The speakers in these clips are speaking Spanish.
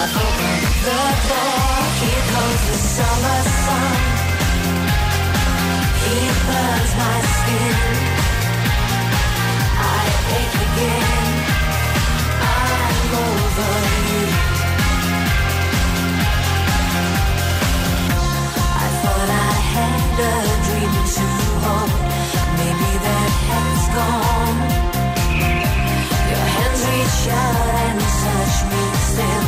I've the door, the summer sun. He burns my skin. I ache again. I'm over you. I thought I had a dream to hold. Maybe that has gone. Your hands reach out and touch me still.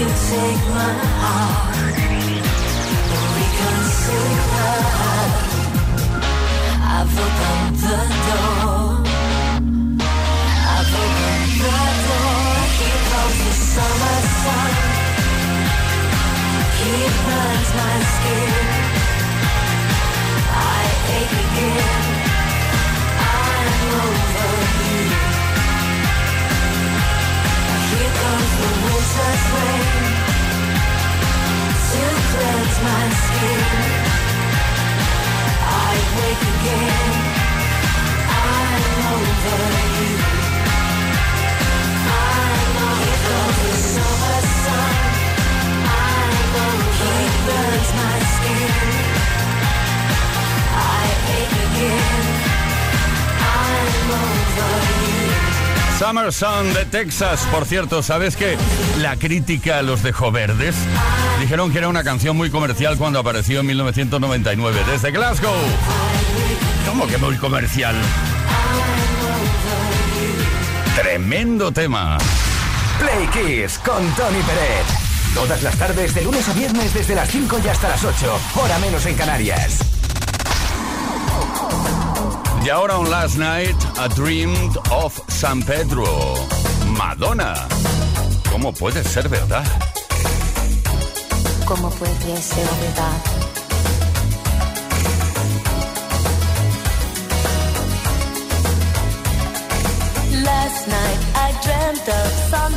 you take my heart. I've opened the door. I've opened the door. The summer sun. He burns my skin. De Texas. Por cierto, ¿sabes que la crítica los dejó verdes? Dijeron que era una canción muy comercial cuando apareció en 1999 desde Glasgow. ¿Cómo que muy comercial? Tremendo tema. Play Kiss con Tony Pérez. Todas las tardes, de lunes a viernes, desde las 5 y hasta las 8, hora menos en Canarias. Y ahora on Last Night, A Dream of San Pedro. Madonna. ¿Cómo puede ser verdad? ¿Cómo puede ser verdad? Last night I dreamt of San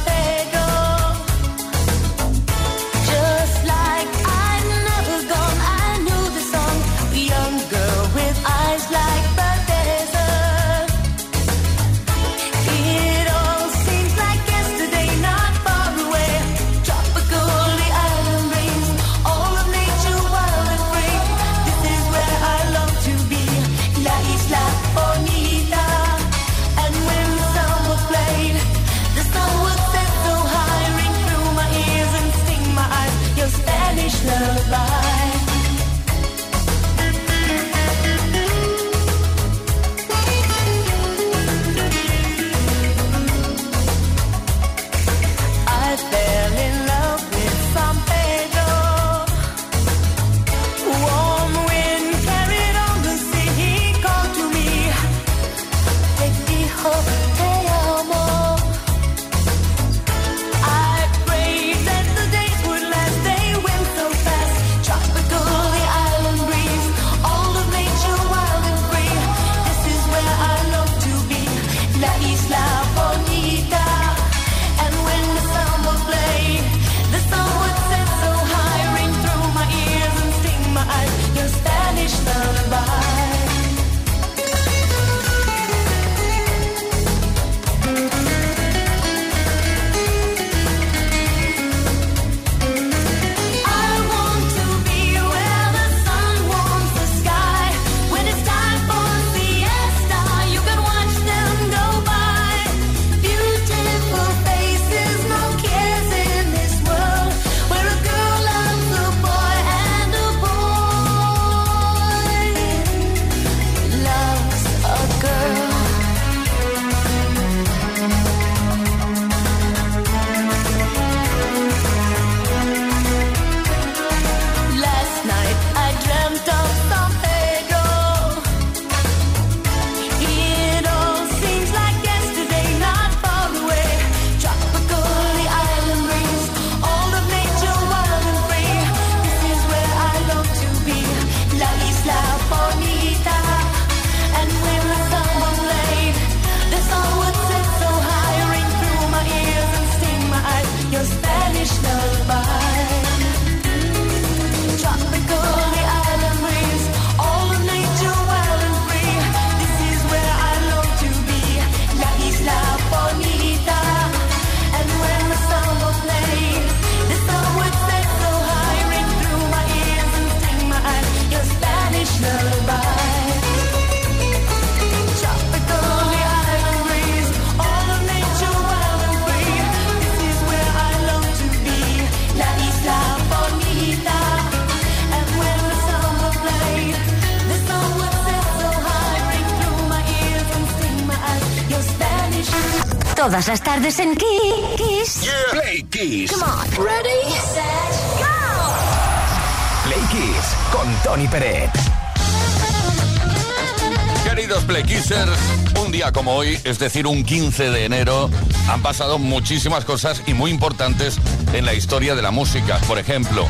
es decir, un 15 de enero, han pasado muchísimas cosas y muy importantes en la historia de la música. Por ejemplo,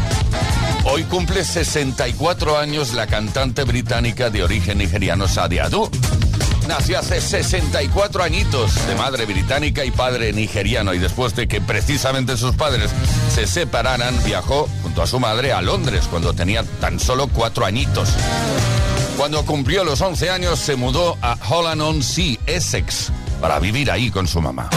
hoy cumple 64 años la cantante británica de origen nigeriano Sadia. Nació hace 64 añitos de madre británica y padre nigeriano y después de que precisamente sus padres se separaran, viajó junto a su madre a Londres cuando tenía tan solo cuatro añitos. Cuando cumplió los 11 años se mudó a Holland-on-Sea, Essex, para vivir ahí con su mamá.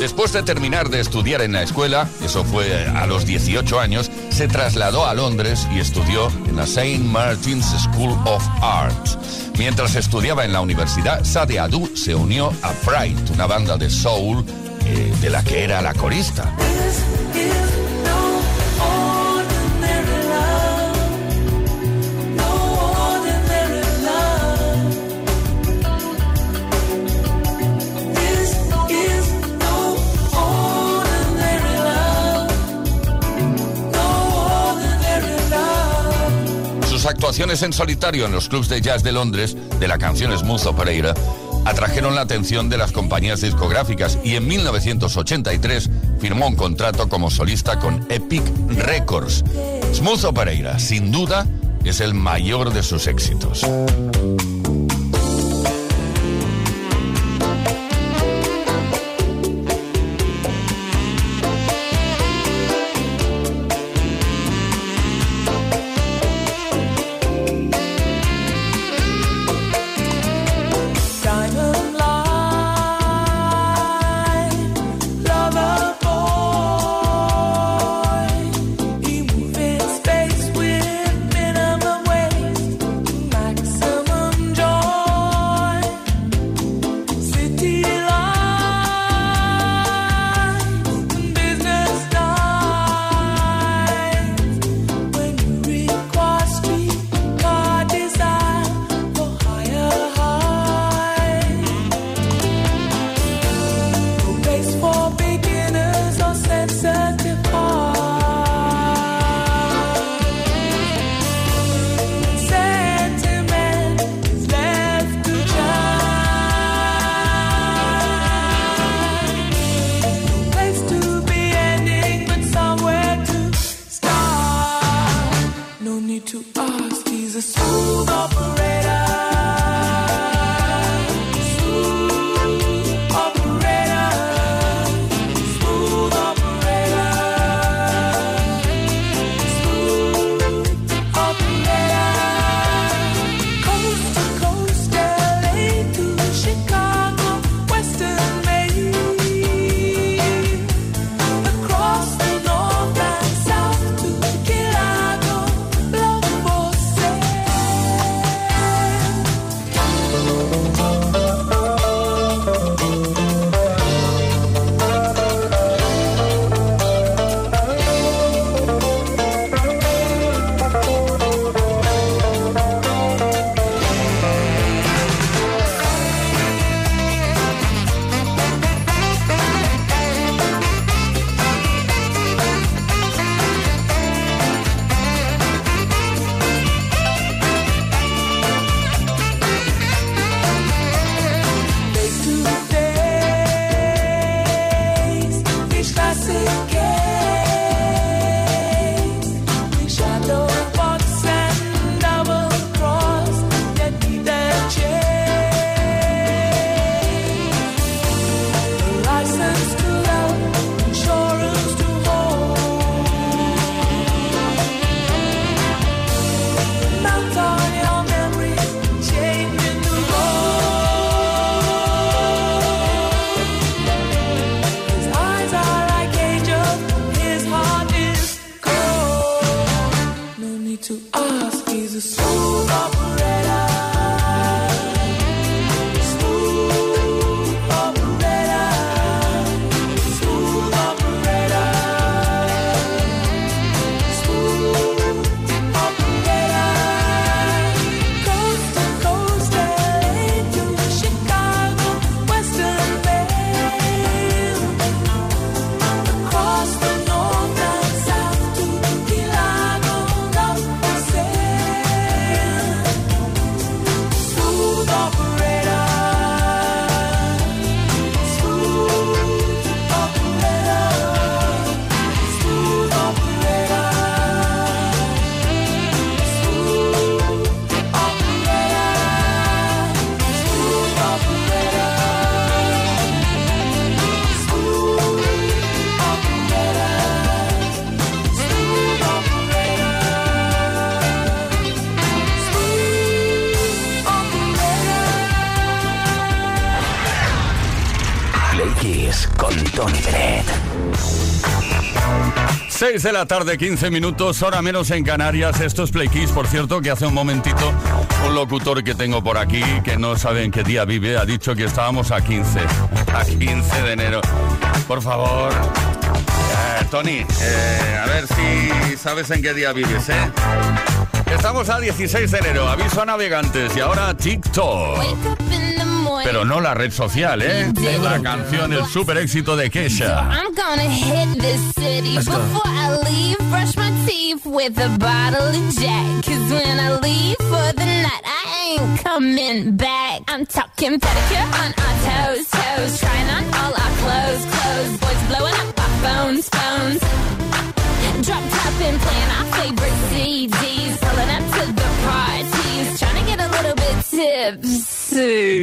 Después de terminar de estudiar en la escuela, eso fue a los 18 años, se trasladó a Londres y estudió en la St. Martin's School of Arts. Mientras estudiaba en la universidad, Sade Adu se unió a Fright, una banda de soul eh, de la que era la corista. Sus actuaciones en solitario en los clubs de jazz de Londres de la canción Smooth Operator atrajeron la atención de las compañías discográficas y en 1983 firmó un contrato como solista con Epic Records. Smooth Operator, sin duda, es el mayor de sus éxitos. 6 de la tarde, 15 minutos, hora menos en Canarias. Esto es Play Kiss, por cierto, que hace un momentito un locutor que tengo por aquí, que no sabe en qué día vive, ha dicho que estábamos a 15, a 15 de enero. Por favor, eh, Tony, eh, a ver si sabes en qué día vives, ¿eh? Estamos a 16 de enero, aviso a navegantes y ahora TikTok. Pero no la red social, ¿eh? La canción, el super éxito de Kesha. I'm gonna hit this city Let's go. before I leave. Brush my teeth with a bottle of Jack. Cause when I leave for the night, I ain't coming back. I'm talking pedicure on our toes, toes. Trying on all our clothes, clothes. Boys blowing up our phones, phones. Drop top and playing our favorite CDs. Pulling up to the parties. Trying to get a little bit tipsy.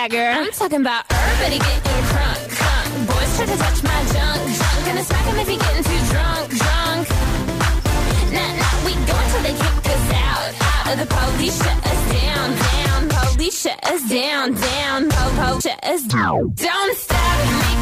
Mick Jagger. I'm talking about everybody getting crunk, crunk. Boys try to touch my junk, junk. Gonna smack 'em if he getting too drunk, drunk. Nah, nah, we go until they kick us out. Out the police shut us down, down. Police shut us down, down. Po, po, shut us down. Don't stop,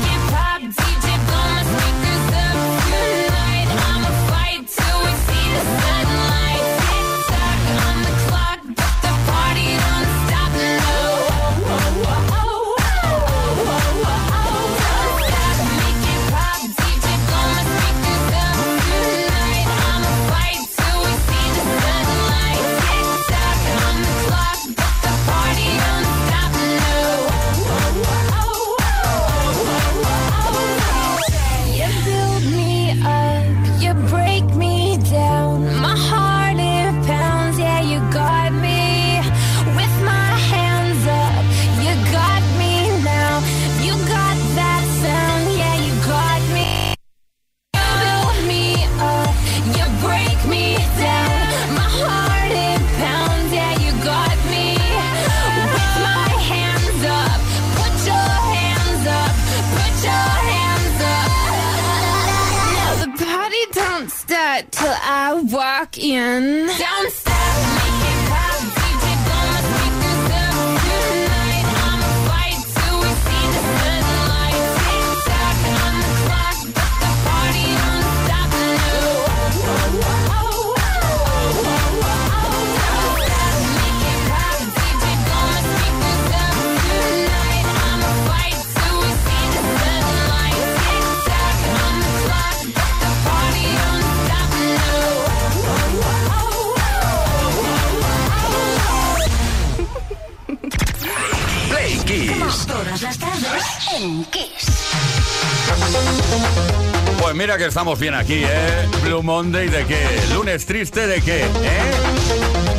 estamos bien aquí, ¿eh? Blue Monday de qué? Lunes triste de qué, ¿eh?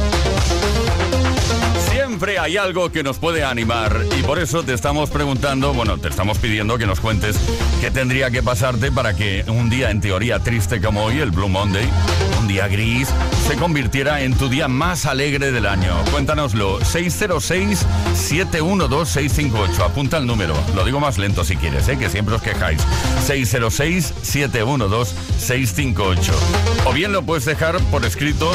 Hay algo que nos puede animar y por eso te estamos preguntando, bueno, te estamos pidiendo que nos cuentes qué tendría que pasarte para que un día en teoría triste como hoy, el Blue Monday, un día gris, se convirtiera en tu día más alegre del año. Cuéntanoslo, 606-712-658. Apunta el número, lo digo más lento si quieres, ¿eh? que siempre os quejáis. 606-712-658. O bien lo puedes dejar por escrito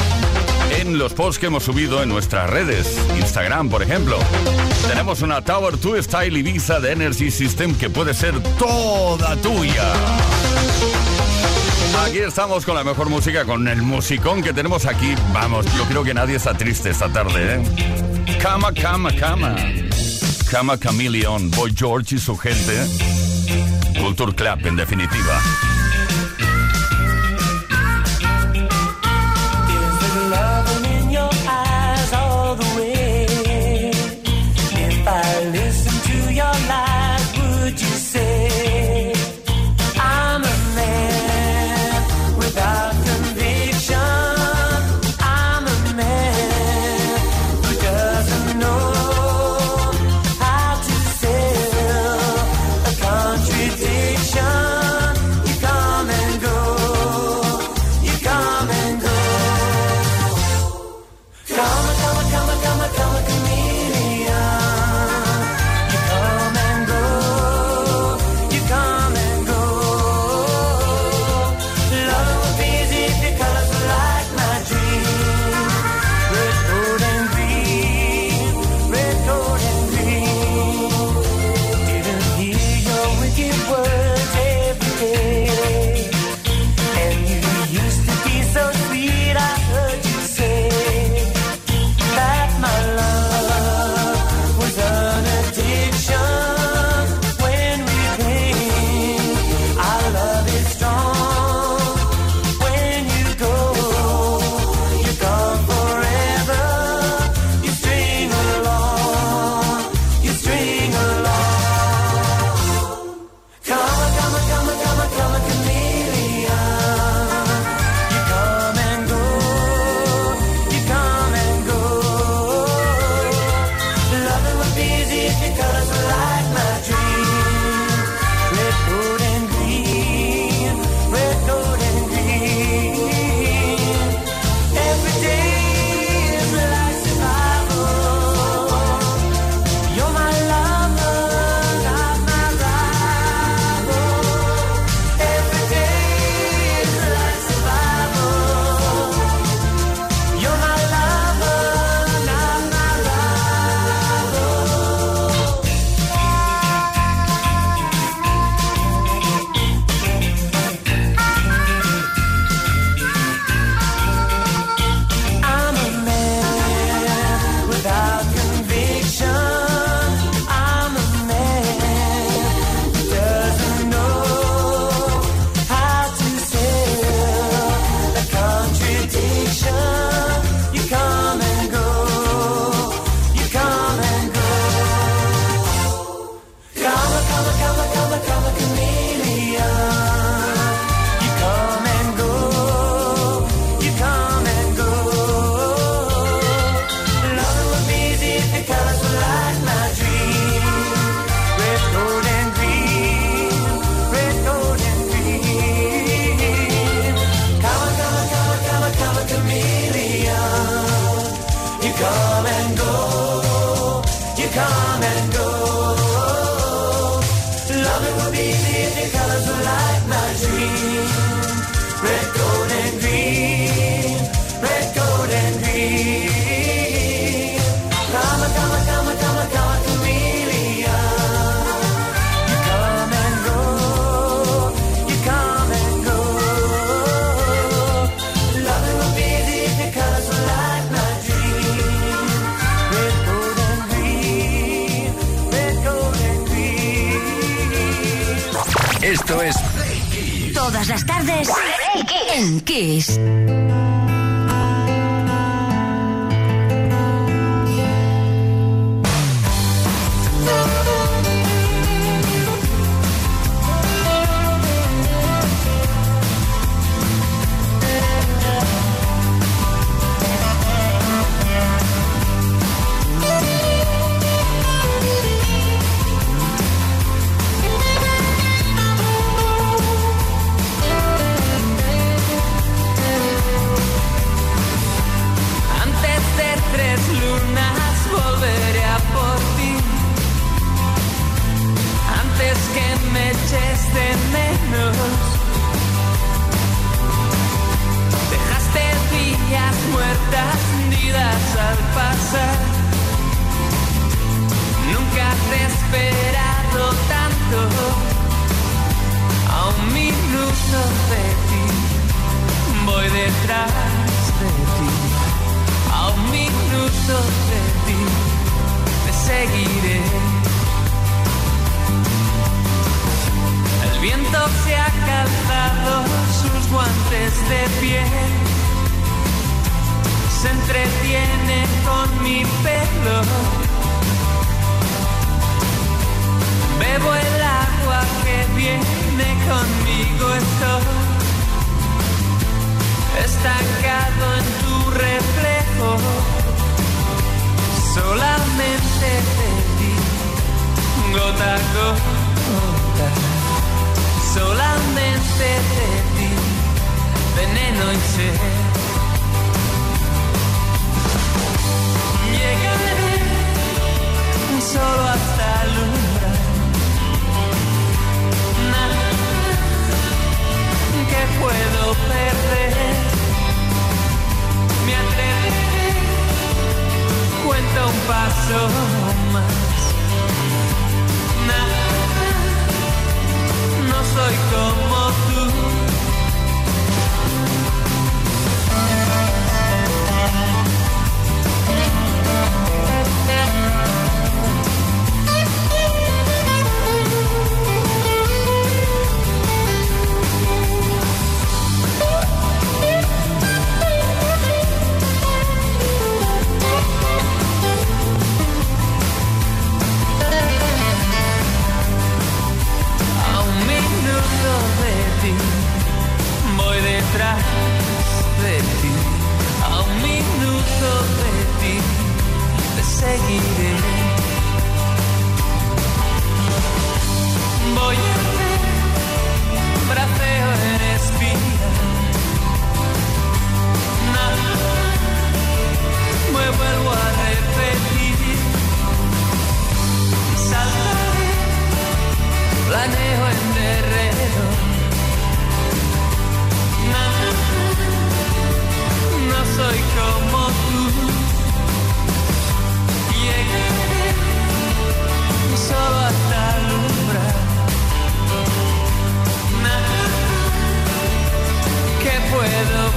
los posts que hemos subido en nuestras redes, Instagram por ejemplo. Tenemos una Tower 2 Style Ibiza de Energy System que puede ser toda tuya. Aquí estamos con la mejor música, con el musicón que tenemos aquí. Vamos, yo creo que nadie está triste esta tarde, ¿eh? Cama, cama, cama. Cama Chameleon, Boy George y su gente. Culture Club, en definitiva.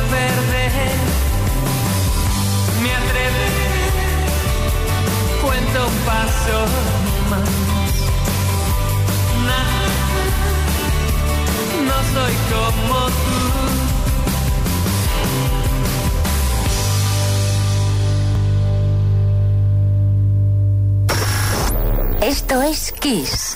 perder. Me atreveré, cuento paso más. Nah, no soy como tú. Esto es Kiss.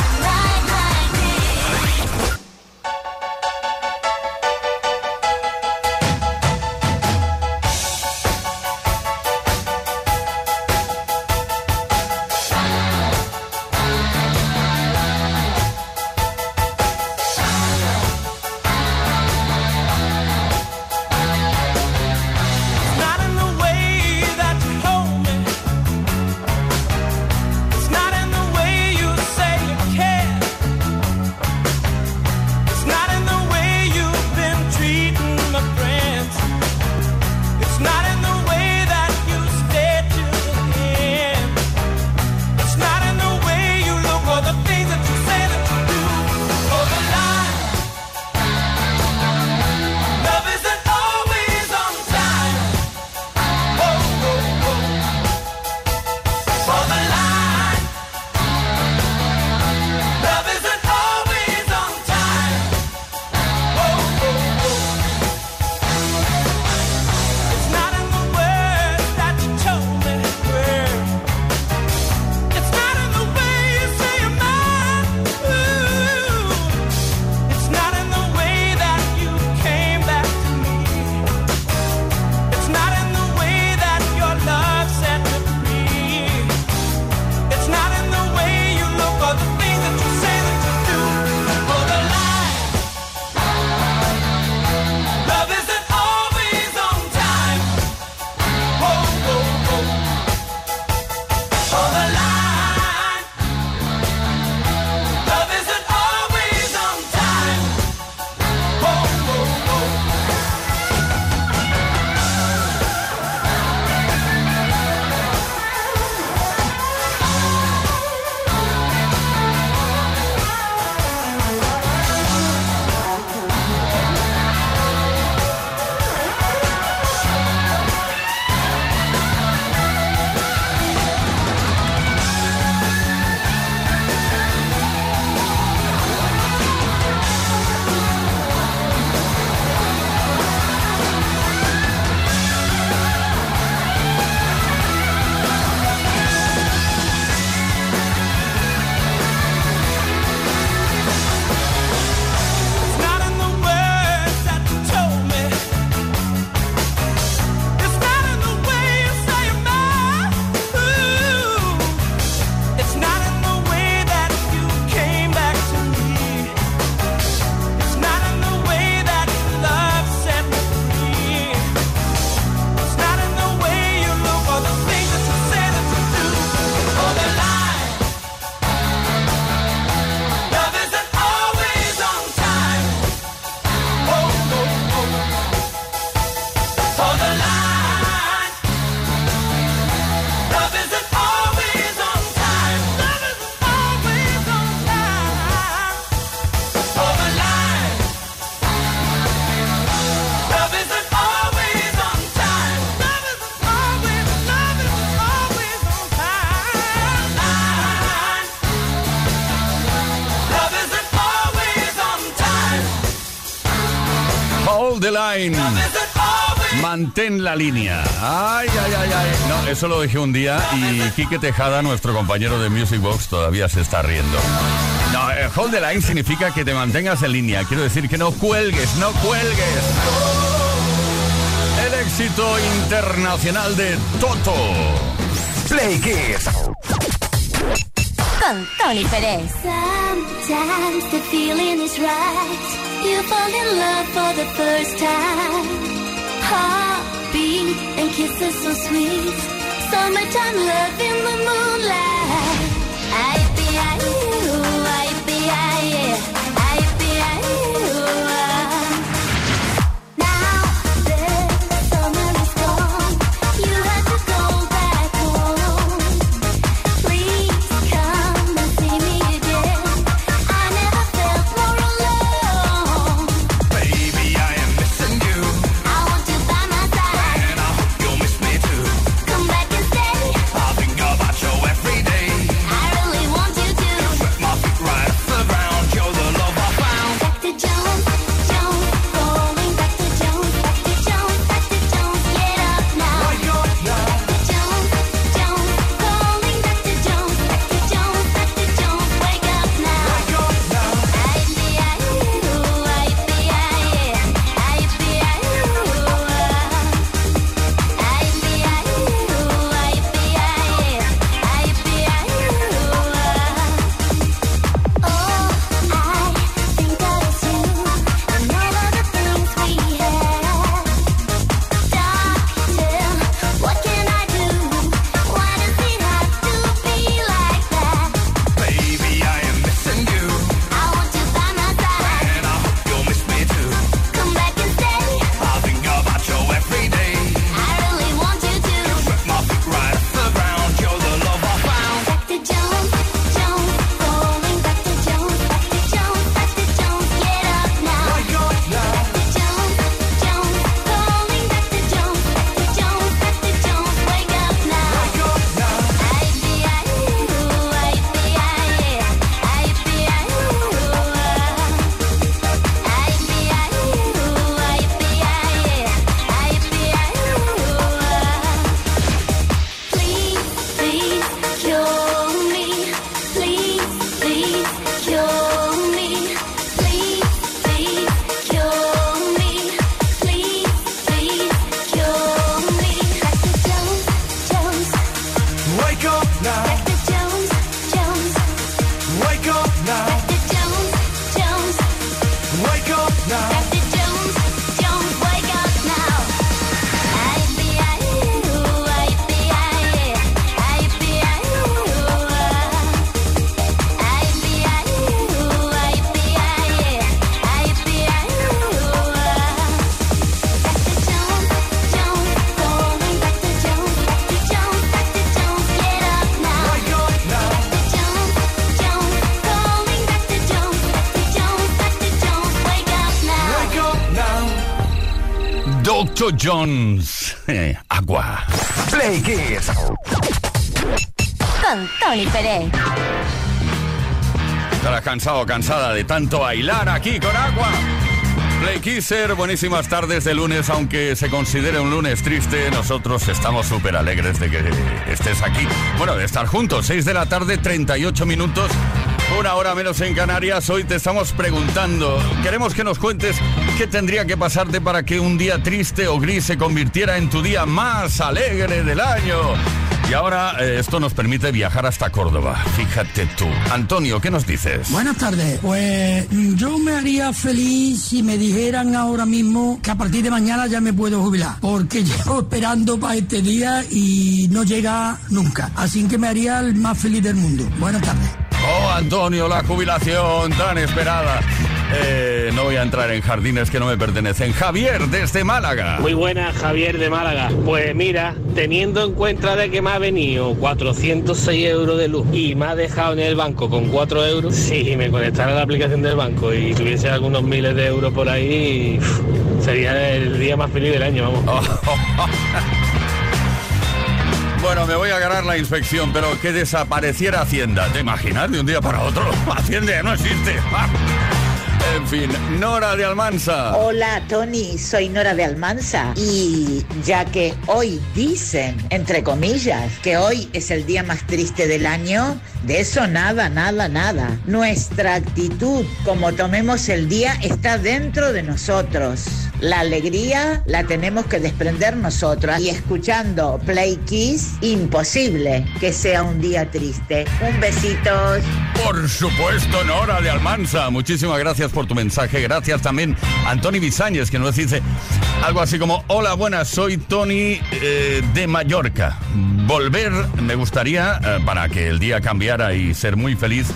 Mantén la línea. Ay, ay, ay, ay. No, eso lo dije un día y Quique Tejada, nuestro compañero de Music Box, todavía se está riendo. No, eh, hold the line significa que te mantengas en línea. Quiero decir que no cuelgues, no cuelgues. El éxito internacional de Toto. Play Kiss. Con Tony Pérez. Sometimes the feeling is right. You fall in love for the first time. Heartbeat and kisses so sweet. Summertime love in the moonlight. I Jones. Eh, agua. Play Kiss. Con Tony Pérez. Estarás cansado o cansada de tanto bailar aquí con agua. Play Kisser, buenísimas tardes de lunes, aunque se considere un lunes triste, nosotros estamos súper alegres de que estés aquí. Bueno, de estar juntos, 6 de la tarde, 38 minutos, una hora menos en Canarias. Hoy te estamos preguntando, queremos que nos cuentes qué tendría que pasarte para que un día triste o gris se convirtiera en tu día más alegre del año. Y ahora eh, esto nos permite viajar hasta Córdoba. Fíjate tú. Antonio, ¿qué nos dices? Buenas tardes. Pues mm, yo me haría feliz si me dijeran ahora mismo que a partir de mañana ya me puedo jubilar. Porque llevo esperando para este día y no llega nunca. Así que me haría el más feliz del mundo. Buenas tardes. Oh, Antonio, la jubilación tan esperada. Eh, no voy a entrar en jardines que no me pertenecen. Javier, desde Málaga. Muy buena, Javier de Málaga. Pues mira, teniendo en cuenta de que me ha venido 406 euros de luz y me ha dejado en el banco con 4 euros, si me conectara a la aplicación del banco y tuviese algunos miles de euros por ahí, sería el día más feliz del año, vamos. Bueno, me voy a ganar la inspección, pero que desapareciera Hacienda. ¿Te imaginas de un día para otro? Hacienda no existe. En fin, Nora de Almansa. Hola Tony, soy Nora de Almansa y ya que hoy dicen, entre comillas, que hoy es el día más triste del año, de eso nada, nada, nada. Nuestra actitud, como tomemos el día, está dentro de nosotros. La alegría la tenemos que desprender nosotros y escuchando Play Kiss, imposible que sea un día triste. Un besitos. Por supuesto, Nora de Almansa. Muchísimas gracias por tu mensaje. Gracias también a Antoni Bisáñez, que nos dice algo así como: Hola, buenas, soy Tony eh, de Mallorca. Volver, me gustaría, eh, para que el día cambiara y ser muy feliz,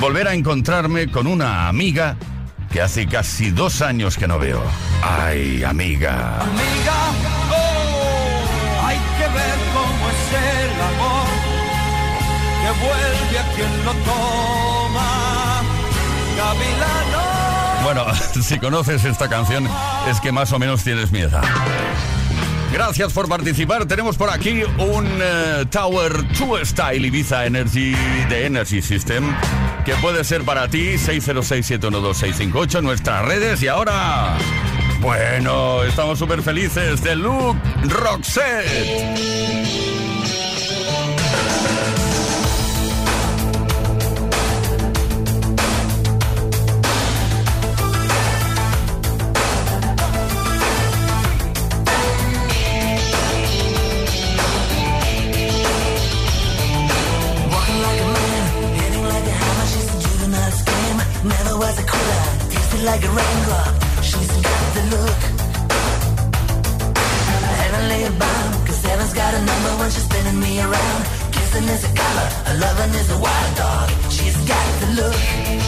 volver a encontrarme con una amiga que hace casi dos años que no veo. Ay, amiga. Amiga, oh, hay que ver cómo es el amor que vuelve a quien lo toma. Gavilano. Bueno, si conoces esta canción, es que más o menos tienes miedo. Gracias por participar. Tenemos por aquí un eh, Tower 2 Style Ibiza Energy de Energy System que puede ser para ti 606-712-658 en nuestras redes y ahora bueno, estamos súper felices de Luke Roxette. Like a raindrop. She's got the look. Heavenly bound, cause heaven's got a number when she's spinning me around. Kissing is a color, a loving is a wild dog. She's got the look.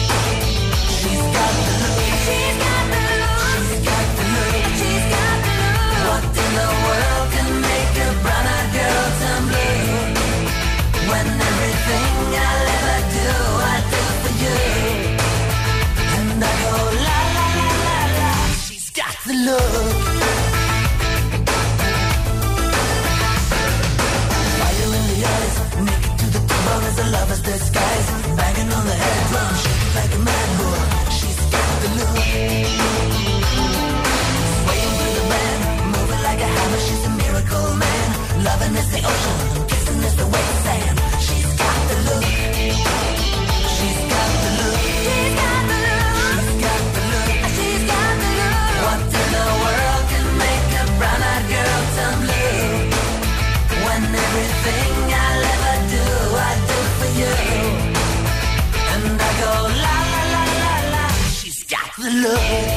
love. Fire in the eyes, naked to the core as a lover's disguise. On the head drum, shaking like a mad bull. She's got the look. The moving like a hammer. She's a miracle man. Loving the ocean. love.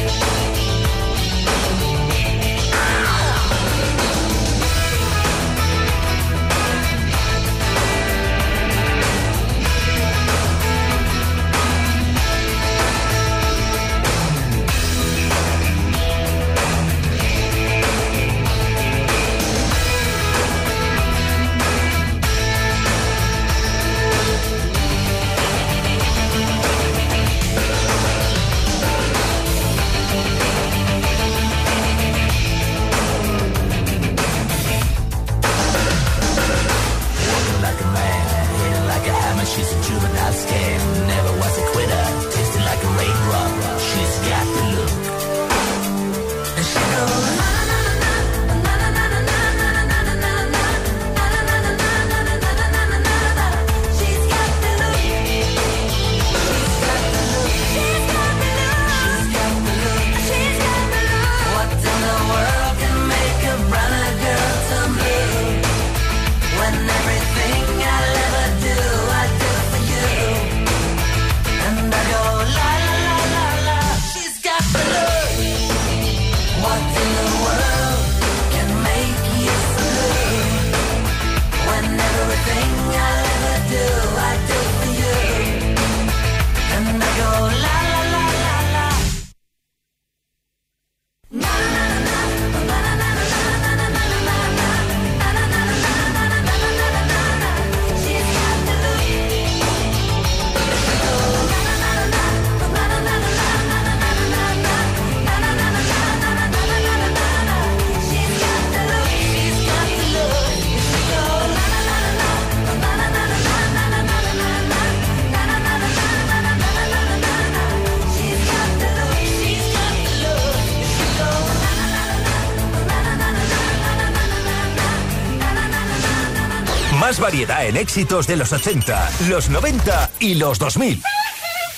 Más variedad en éxitos de los 80, los 90 y los 2000.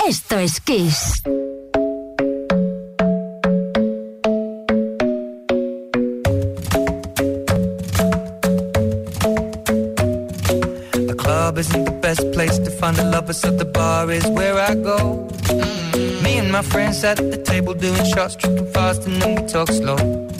Esto es Kiss. The club isn't the best place to find a lover, so the bar is where I go. Me and my friends at the table doing shots, tripping fast, and then we talk slow.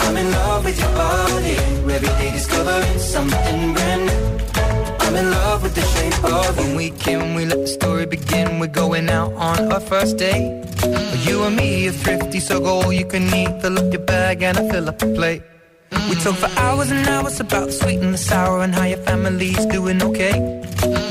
I'm in love with your body. Every day discovering something brand new. I'm in love with the shape of you. When we came, we let the story begin. We're going out on our first date. You and me are thrifty, so go all you can eat. Fill up your bag and I fill up the plate. We talk for hours and hours about the sweet and the sour and how your family's doing okay.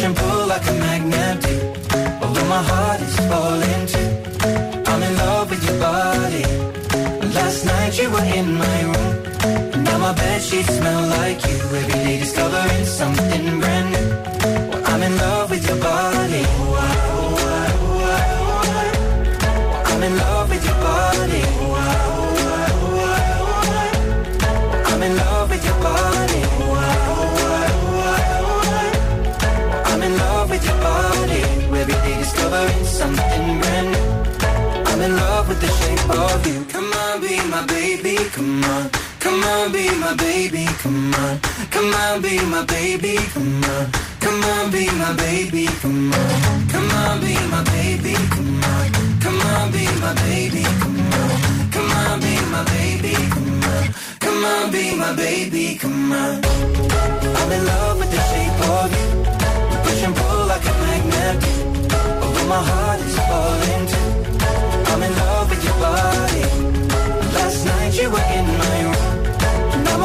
Push and pull like a magnet do. Although my heart is falling too. I'm in love with your body. Last night you were in my room. And now my bed sheets smell like you. Every day discovering something brand new. Well, I'm in love with your body. Discovering something brand new. I'm in love with the shape of you. Come on, be my baby, come on. Come on, be my baby, come on. Come on, be my baby, come on. Come on, be my baby, come on. Come on, be my baby, come on. Come on, be my baby, come on. Come on, be my baby, come on. Come on, be my baby, come on.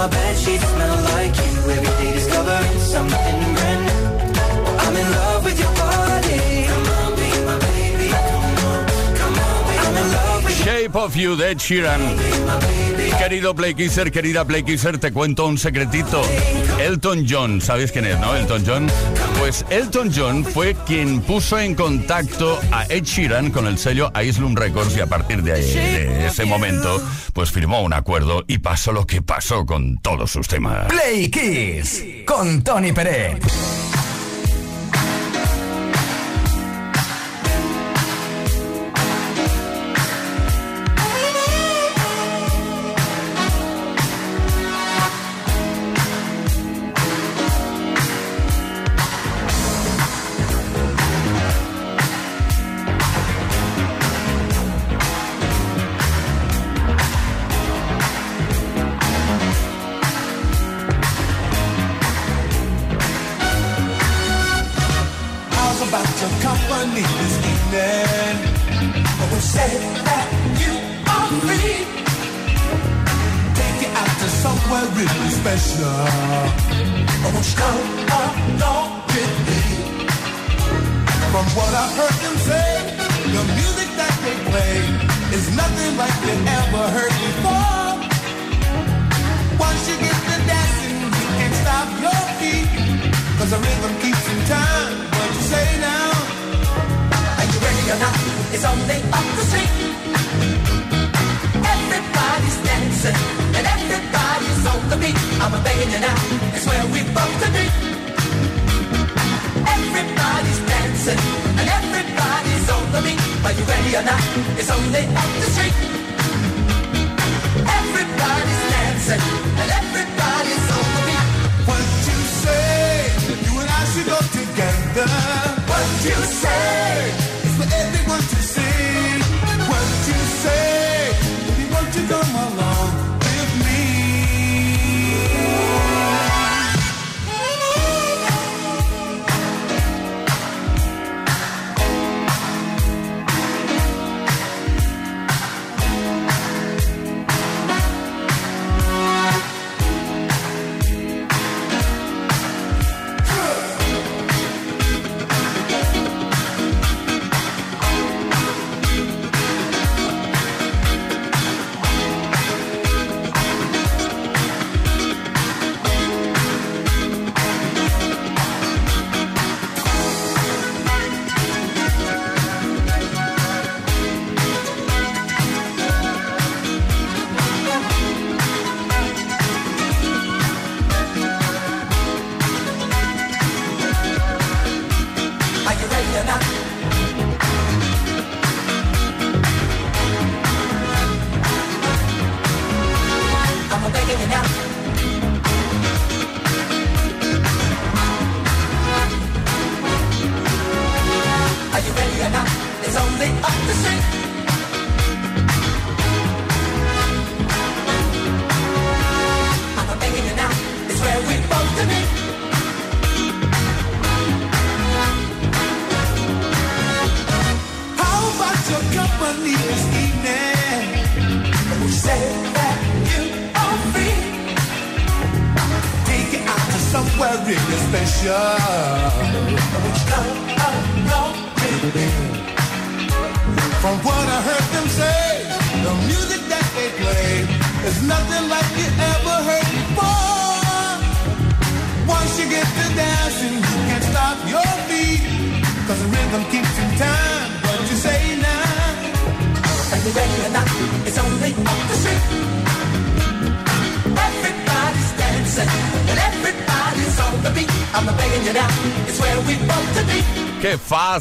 My bed sheets smell like you. Every day discovering something brand new. Shape of You de Ed Sheeran. Querido Play Kisser, querida Play Kisser, te cuento un secretito. Elton John, ¿sabes quién es, no? Elton John. Pues Elton John fue quien puso en contacto a Ed Sheeran con el sello Islum Records y a partir de, de ese momento, pues firmó un acuerdo y pasó lo que pasó con todos sus temas. Play Kiss con Tony Pérez.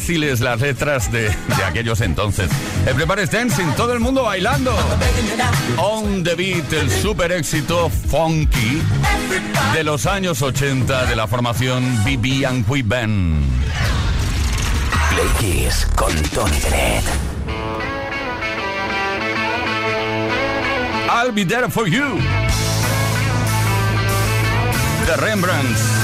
fáciles las letras de, de aquellos entonces. Eh, el Prepares Dancing, todo el mundo bailando. On the Beat, el super éxito funky de los años 80 de la formación BB and We Band. Play Kiss con Tony Dredd. I'll be there for you. The Rembrandts.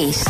Es Kiss.